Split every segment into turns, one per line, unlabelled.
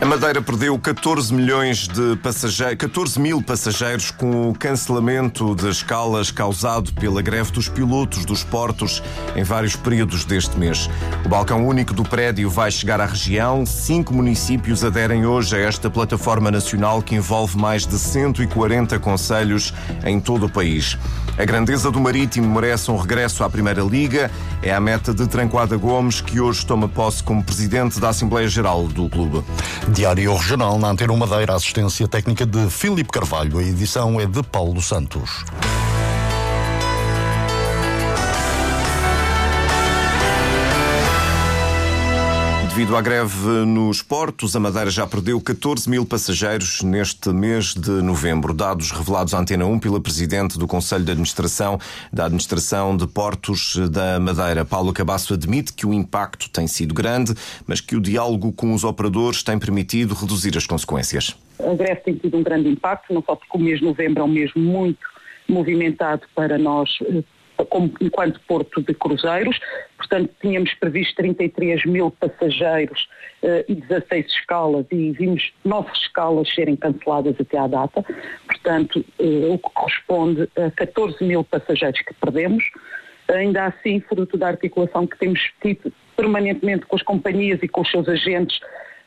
A Madeira perdeu 14 milhões de passageiros, 14 mil passageiros com o cancelamento de escalas causado pela greve dos pilotos dos portos em vários períodos deste mês. O balcão único do prédio vai chegar à região. Cinco municípios aderem hoje a esta plataforma nacional que envolve mais de 140 conselhos em todo o país. A grandeza do Marítimo merece um regresso à Primeira Liga. É a meta de Tranquada Gomes, que hoje toma posse como presidente da Assembleia Geral do clube.
Diário Regional na Antena Madeira, assistência técnica de Filipe Carvalho. A edição é de Paulo Santos.
Devido à greve nos portos, a Madeira já perdeu 14 mil passageiros neste mês de novembro. Dados revelados à Antena 1 pela Presidente do Conselho de Administração da Administração de Portos da Madeira. Paulo Cabasso admite que o impacto tem sido grande, mas que o diálogo com os operadores tem permitido reduzir as consequências.
A greve tem tido um grande impacto, não só porque o mês de novembro é um mês muito movimentado para nós eh, como, enquanto porto de cruzeiros. Portanto, tínhamos previsto 33 mil passageiros uh, e 16 escalas e vimos nove escalas serem canceladas até à data. Portanto, uh, o que corresponde a 14 mil passageiros que perdemos. Ainda assim, fruto da articulação que temos tido permanentemente com as companhias e com os seus agentes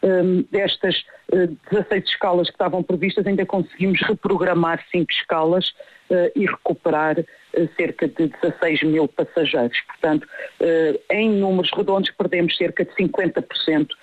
um, destas uh, 16 escalas que estavam previstas, ainda conseguimos reprogramar 5 escalas uh, e recuperar uh, cerca de 16 mil passageiros. Portanto, em números redondos, perdemos cerca de 50% eh,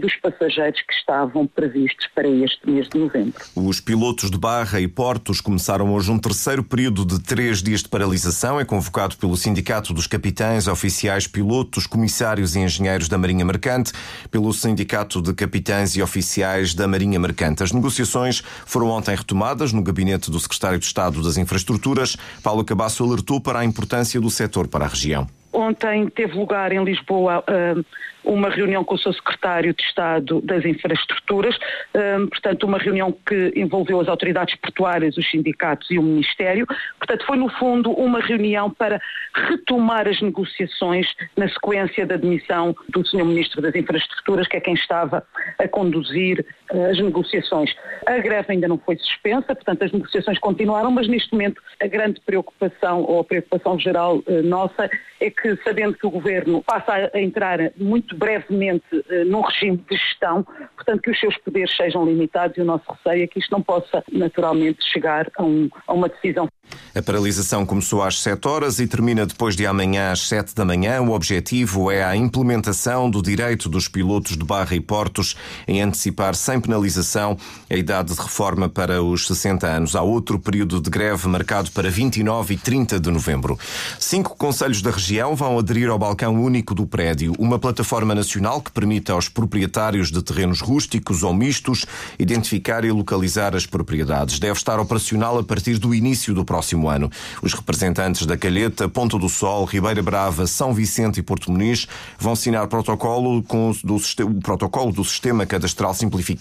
dos passageiros que estavam previstos para este mês de novembro.
Os pilotos de Barra e Portos começaram hoje um terceiro período de três dias de paralisação. É convocado pelo Sindicato dos Capitães, Oficiais, Pilotos, Comissários e Engenheiros da Marinha Mercante, pelo Sindicato de Capitães e Oficiais da Marinha Mercante. As negociações foram ontem retomadas no gabinete do Secretário de Estado das Infraestruturas. Paulo Cabasso alertou para a importância do setor para a região.
Ontem teve lugar em Lisboa uh, uma reunião com o seu secretário de Estado das Infraestruturas, uh, portanto, uma reunião que envolveu as autoridades portuárias, os sindicatos e o Ministério. Portanto, foi no fundo uma reunião para retomar as negociações na sequência da demissão do Sr. Ministro das Infraestruturas, que é quem estava a conduzir as negociações. A greve ainda não foi suspensa, portanto, as negociações continuaram, mas neste momento a grande preocupação, ou a preocupação geral nossa, é que sabendo que o Governo passa a entrar muito brevemente uh, num regime de gestão, portanto que os seus poderes sejam limitados e o nosso receio é que isto não possa naturalmente chegar a, um, a uma decisão.
A paralisação começou às 7 horas e termina depois de amanhã às 7 da manhã. O objetivo é a implementação do direito dos pilotos de barra e portos em antecipar sem penalização a idade de reforma para os 60 anos. Há outro período de greve marcado para 29 e 30 de novembro. Cinco conselhos da região vão aderir ao balcão único do prédio, uma plataforma nacional que permite aos proprietários de terrenos rústicos ou mistos identificar e localizar as propriedades. Deve estar operacional a partir do início do próximo ano. Os representantes da Calheta, Ponta do Sol, Ribeira Brava, São Vicente e Porto Muniz vão assinar protocolo com do, o protocolo do Sistema Cadastral Simplificado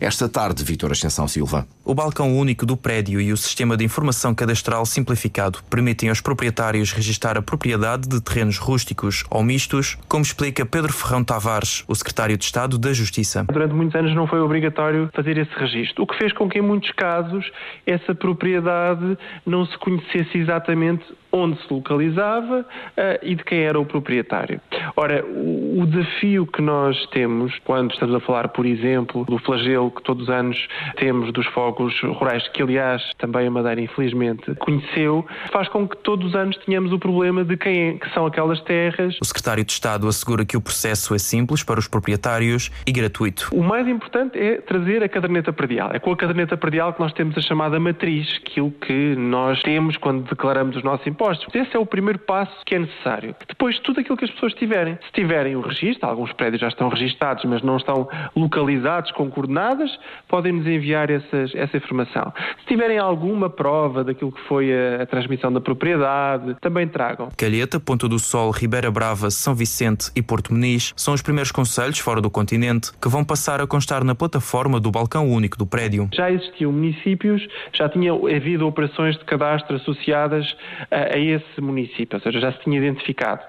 esta tarde, Vítor Ascensão Silva.
O balcão único do prédio e o Sistema de Informação Cadastral Simplificado permitem aos proprietários registrar a propriedade de terrenos rústicos ou mistos, como explica Pedro Ferrão Tavares, o secretário de Estado da Justiça.
Durante muitos anos não foi obrigatório fazer esse registro, o que fez com que em muitos casos essa propriedade não se conhecesse exatamente onde se localizava uh, e de quem era o proprietário. Ora, o, o, desafio que nós temos quando estamos a falar, por exemplo, do flagelo que todos os anos temos dos fogos rurais, que aliás também a Madeira infelizmente conheceu, faz com que todos os anos tenhamos o problema de quem é, que são aquelas terras.
O secretário de Estado assegura que o processo é simples para os proprietários e gratuito.
O mais importante é trazer a caderneta predial. É com a caderneta predial que nós temos a chamada matriz, aquilo que nós temos quando declaramos os nossos impostos impostos. Esse é o primeiro passo que é necessário. Depois, tudo aquilo que as pessoas tiverem. Se tiverem o registro, alguns prédios já estão registados, mas não estão localizados com coordenadas, podem nos enviar essas, essa informação. Se tiverem alguma prova daquilo que foi a, a transmissão da propriedade, também tragam.
Calheta, Ponta do Sol, Ribeira Brava, São Vicente e Porto Meniz são os primeiros conselhos fora do continente que vão passar a constar na plataforma do balcão único do prédio.
Já existiam municípios, já tinha havido operações de cadastro associadas a, a esse município, ou seja, já se tinha identificado.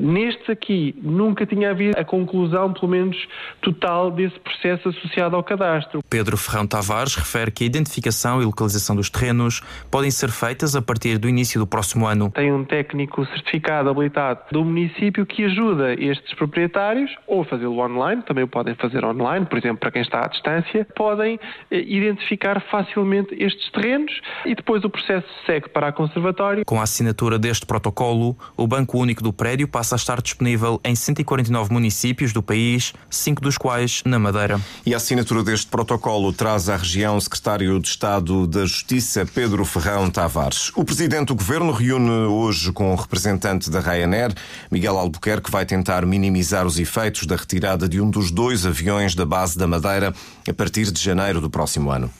Nestes aqui, nunca tinha havido a conclusão, pelo menos total, desse processo associado ao cadastro.
Pedro Ferrão Tavares refere que a identificação e localização dos terrenos podem ser feitas a partir do início do próximo ano.
Tem um técnico certificado, habilitado do município que ajuda estes proprietários, ou fazê-lo online, também o podem fazer online, por exemplo, para quem está à distância, podem eh, identificar facilmente estes terrenos e depois o processo segue para a conservatório.
Com a assinatura deste protocolo, o Banco Único do Prédio passa a estar disponível em 149 municípios do país, cinco dos quais na Madeira.
E a assinatura deste protocolo traz à região o secretário de Estado da Justiça, Pedro Ferrão Tavares. O presidente do governo reúne hoje com o representante da Ryanair, Miguel Albuquerque, vai tentar minimizar os efeitos da retirada de um dos dois aviões da base da Madeira a partir de janeiro do próximo ano.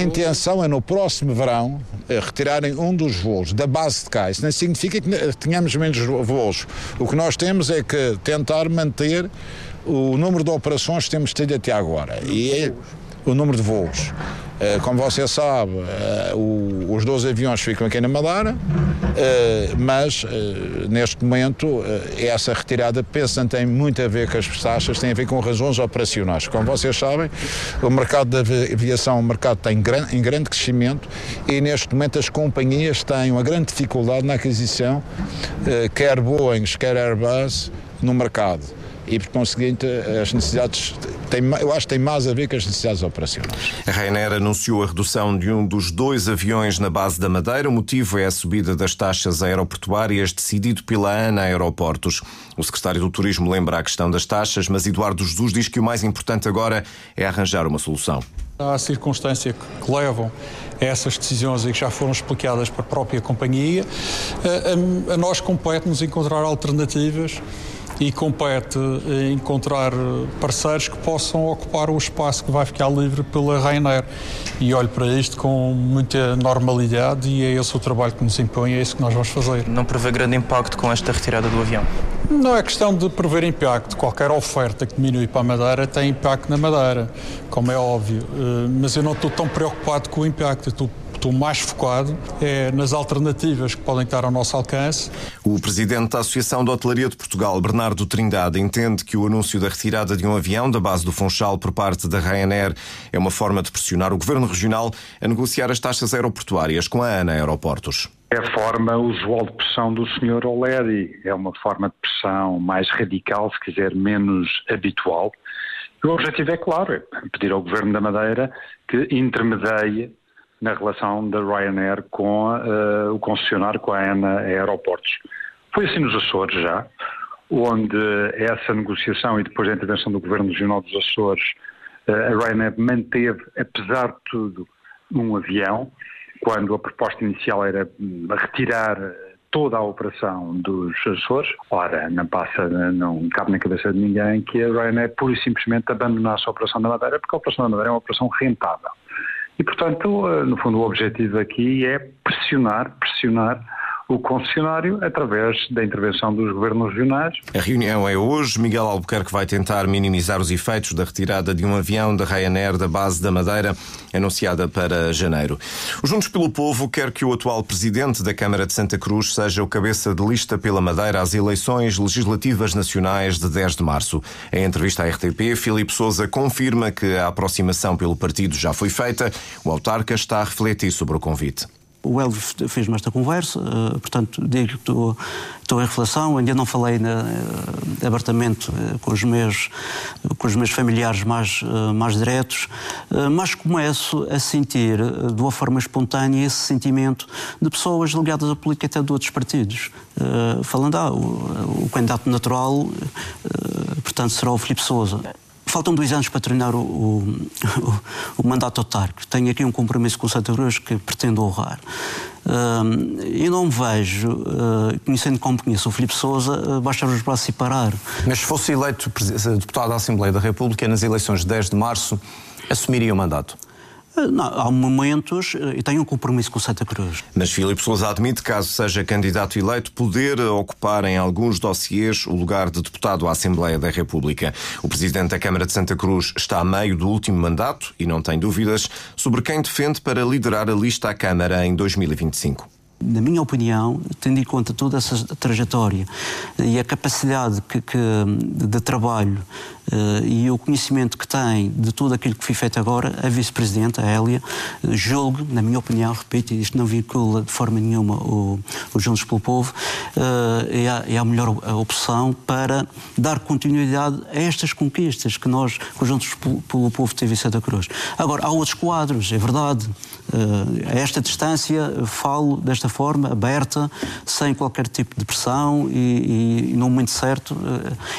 A intenção é no próximo verão eh, retirarem um dos voos da base de cá. Isso não significa que tenhamos menos voos. O que nós temos é que tentar manter o número de operações que temos tido até agora. E é o número de voos. Eh, como você sabe, eh, os 12 aviões ficam aqui na Madeira, eh, mas neste momento essa retirada penso não tem muito a ver com as taxas, tem a ver com razões operacionais. Como vocês sabem, o mercado da aviação é um mercado está em grande crescimento e neste momento as companhias têm uma grande dificuldade na aquisição, quer Boeing, quer Airbus, no mercado e, por conseguinte, as necessidades, têm, eu acho que tem mais a ver com as necessidades operacionais.
A Ryanair anunciou a redução de um dos dois aviões na base da Madeira. O motivo é a subida das taxas aeroportuárias decidido pela ANA Aeroportos. O secretário do Turismo lembra a questão das taxas, mas Eduardo Jesus diz que o mais importante agora é arranjar uma solução.
Há circunstâncias que levam a essas decisões e que já foram explicadas para a própria companhia. A, a, a nós compete-nos encontrar alternativas e compete encontrar parceiros que possam ocupar o espaço que vai ficar livre pela Ryanair. E olho para isto com muita normalidade e é esse o trabalho que nos impõe, é isso que nós vamos fazer.
Não prevê grande impacto com esta retirada do avião?
Não é questão de prever impacto. Qualquer oferta que diminui para a Madeira tem impacto na Madeira, como é óbvio. Eh, mas eu não estou tão preocupado com o impacto. Eu estou estou mais focado é nas alternativas que podem estar ao nosso alcance.
O presidente da Associação de Hotelaria de Portugal, Bernardo Trindade, entende que o anúncio da retirada de um avião da base do Funchal por parte da Ryanair é uma forma de pressionar o governo regional a negociar as taxas aeroportuárias com a ANA Aeroportos.
É a forma usual de pressão do Sr. Oleri. É uma forma de pressão mais radical, se quiser, menos habitual. O objetivo é claro, é pedir ao Governo da Madeira que intermedie na relação da Ryanair com uh, o concessionário, com a ANA Aeroportos. Foi assim nos Açores já, onde essa negociação e depois a intervenção do Governo Regional dos Açores, uh, a Ryanair manteve, apesar de tudo, um avião, quando a proposta inicial era retirar toda a operação dos Açores. Ora, não passa, não cabe na cabeça de ninguém que a Ryanair pura e simplesmente abandonasse a operação da Madeira, porque a operação da Madeira é uma operação rentável. E, portanto, eh, no fundo, o objetivo aqui é pressionar, pressionar o concessionário através da intervenção dos governos regionais.
A reunião é hoje. Miguel Albuquerque vai tentar minimizar os efeitos da retirada de um avião da Ryanair da base da Madeira, anunciada para janeiro. O Juntos pelo Povo quer que o atual presidente da Câmara de Santa Cruz seja o cabeça de lista pela Madeira às eleições legislativas nacionais de 10 de março. Em entrevista à RTP, Filipe Souza confirma que a aproximação pelo partido já foi feita. O autarca está a refletir sobre o convite.
O Hélio fez-me esta conversa, uh, portanto, digo que estou, estou em reflexão, ainda não falei na, uh, abertamente uh, com, os meus, com os meus familiares mais, mais diretos, mas começo a sentir, de uma forma espontânea, esse sentimento de pessoas ligadas à política até de outros partidos. falando, ah, o, o candidato natural, portanto, será o Filipe Souza faltam dois anos para terminar o, o, o, mandato autárquico. Tenho aqui um compromisso com Santa Cruz que pretendo honrar. Uh, eu não me vejo, uh, conhecendo como conheço o Filipe Souza, uh, basta-vos para separar.
Mas se fosse eleito deputado da Assembleia da República nas eleições de 10 de março, assumiria o mandato?
Não, há momentos e tenho um compromisso com Santa Cruz.
Mas Filipe Sousa admite, caso seja candidato eleito, poder ocupar em alguns dossiês o lugar de deputado à Assembleia da República. O presidente da Câmara de Santa Cruz está a meio do último mandato e não tem dúvidas sobre quem defende para liderar a lista à Câmara em 2025
na minha opinião, tendo em conta toda essa trajetória e a capacidade que, que de trabalho uh, e o conhecimento que tem de tudo aquilo que foi feito agora, a vice-presidente, a Hélia, julgo, na minha opinião, repito, isto não vincula de forma nenhuma o, o Juntos pelo Povo, uh, é, a, é, a, melhor opção para dar continuidade a estas conquistas que nós, que o Juntos pelo Povo teve em Santa Cruz. Agora, há outros quadros, é verdade. A esta distância, falo desta forma, aberta, sem qualquer tipo de pressão e, e no momento certo,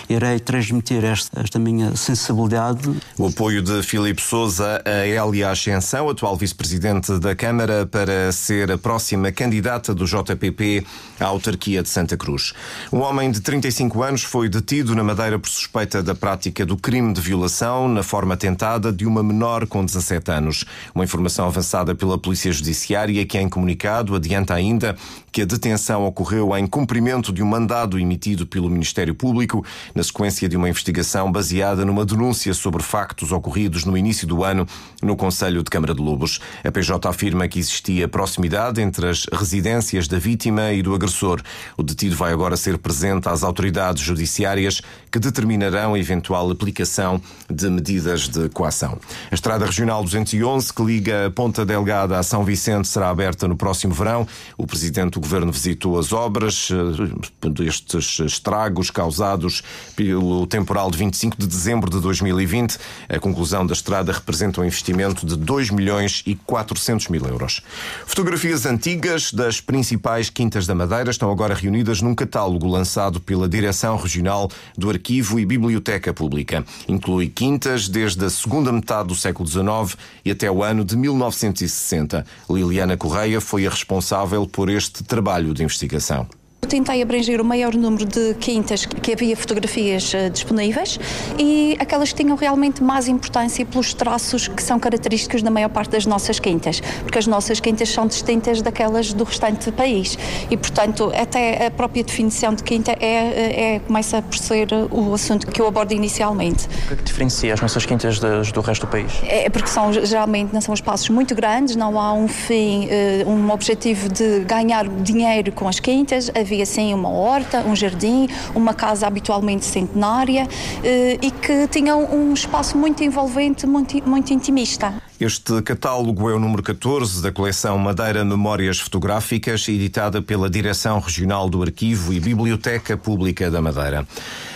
irei transmitir esta, esta minha sensibilidade.
O apoio de Filipe Souza a Elia Ascensão, atual vice-presidente da Câmara, para ser a próxima candidata do JPP à autarquia de Santa Cruz. Um homem de 35 anos foi detido na Madeira por suspeita da prática do crime de violação na forma tentada de uma menor com 17 anos. Uma informação avançada pela Polícia Judiciária que, em comunicado, adianta ainda que a detenção ocorreu em cumprimento de um mandado emitido pelo Ministério Público na sequência de uma investigação baseada numa denúncia sobre factos ocorridos no início do ano no Conselho de Câmara de Lobos. A PJ afirma que existia proximidade entre as residências da vítima e do agressor. O detido vai agora ser presente às autoridades judiciárias que determinarão a eventual aplicação de medidas de coação. A Estrada Regional 211, que liga a Ponta Delgada a São Vicente, será aberta no próximo verão. O presidente do governo visitou as obras, eh, estes estragos causados pelo temporal de 25 de dezembro de 2020. A conclusão da estrada representa um investimento de 2 milhões e 400 mil euros. Fotografias antigas das principais quintas da Madeira estão agora reunidas num catálogo lançado pela Direção Regional do Arquivo e Biblioteca Pública. Inclui quintas desde a segunda metade do século XIX e até o ano de 1960. Liliana Correia foi a responsável por este trabalho de investigação.
Tentei abranger o maior número de quintas que havia fotografias uh, disponíveis e aquelas que tinham realmente mais importância pelos traços que são característicos da maior parte das nossas quintas, porque as nossas quintas são distintas daquelas do restante do país e, portanto, até a própria definição de quinta é, eh, é começa por ser o assunto que eu abordo inicialmente.
O que diferencia as nossas quintas das, do resto do país?
É porque são geralmente não são espaços muito grandes, não há um fim, uh, um objetivo de ganhar dinheiro com as quintas, havia sim uma horta, um jardim, uma casa habitualmente centenária eh, e que tinham um espaço muito envolvente, muito, muito intimista.
Este catálogo é o número 14 da coleção Madeira Memórias Fotográficas, editada pela Direção Regional do Arquivo e Biblioteca Pública da Madeira.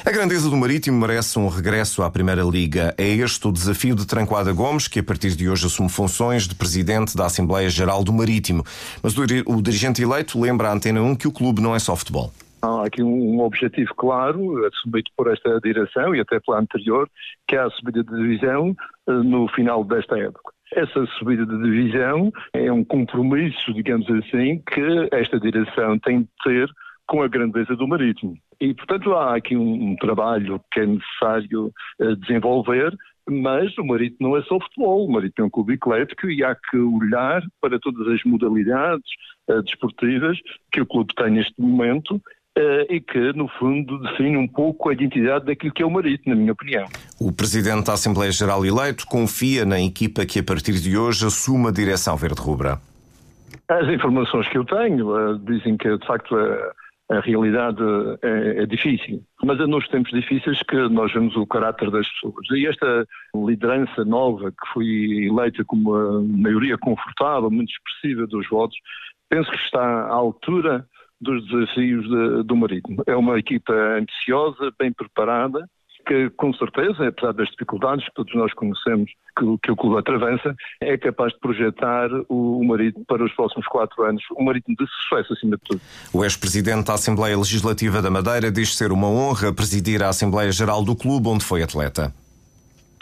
A grandeza do Marítimo merece um regresso à Primeira Liga. É este o desafio de Tranquada Gomes, que a partir de hoje assume funções de presidente da Assembleia Geral do Marítimo. Mas o dirigente eleito lembra à Antena 1 que o clube não é só futebol.
Há aqui um objetivo claro, assumido por esta direção e até pela anterior, que é a subida de divisão eh, no final desta época. Essa subida de divisão é um compromisso, digamos assim, que esta direção tem de ter com a grandeza do marítimo. E, portanto, há aqui um, um trabalho que é necessário uh, desenvolver, mas o marítimo não é só futebol, o marítimo é um clube eclético e há que olhar para todas as modalidades uh, desportivas que o clube tem neste momento Uh, e que, no fundo, define um pouco a identidade daquilo que é o marítimo, na minha opinião.
O Presidente da Assembleia Geral eleito confia na equipa que, a partir de hoje, assume a direção verde-rubra.
As informações que eu tenho uh, dizem que, de facto, a, a realidade é, é, difícil. Mas é nos tempos difíceis que nós vemos o caráter das pessoas. E esta liderança nova, que foi eleita com uma maioria confortável, muito expressiva dos votos, penso que está à altura dos desafios de, do Marítimo. É uma equipa ambiciosa, bem preparada, que com certeza, apesar das dificuldades que todos nós conhecemos que, que o clube atravessa, é capaz de projetar o, o Marítimo para os próximos quatro anos, um Marítimo de sucesso acima de tudo.
O ex-presidente da Assembleia Legislativa da Madeira diz ser uma honra presidir a Assembleia Geral do clube onde foi atleta.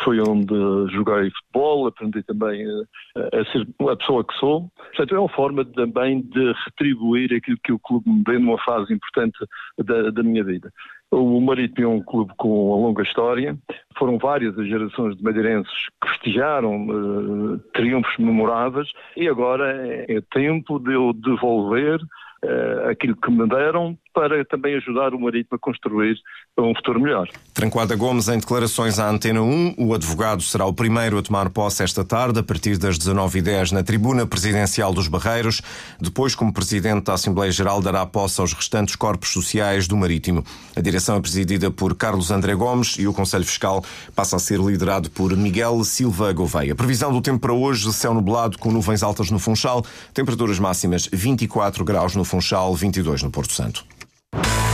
Foi onde joguei futebol, aprendi também a, a ser a pessoa que sou. Portanto, é uma forma também de retribuir aquilo que o clube me deu numa fase importante da, da minha vida. O Marítimo é um clube com uma longa história. Foram várias as gerações de madeirenses que festejaram uh, triunfos memoráveis e agora é, é tempo de eu devolver uh, aquilo que me deram para também ajudar o Marítimo a construir um futuro melhor.
Tranquada Gomes, em declarações à Antena 1, o advogado será o primeiro a tomar posse esta tarde, a partir das 19h10, na tribuna presidencial dos Barreiros. Depois, como presidente da Assembleia Geral, dará posse aos restantes corpos sociais do Marítimo. A direção é presidida por Carlos André Gomes e o Conselho Fiscal passa a ser liderado por Miguel Silva Gouveia. Previsão do tempo para hoje, céu nublado com nuvens altas no Funchal, temperaturas máximas 24 graus no Funchal, 22 no Porto Santo. Bye.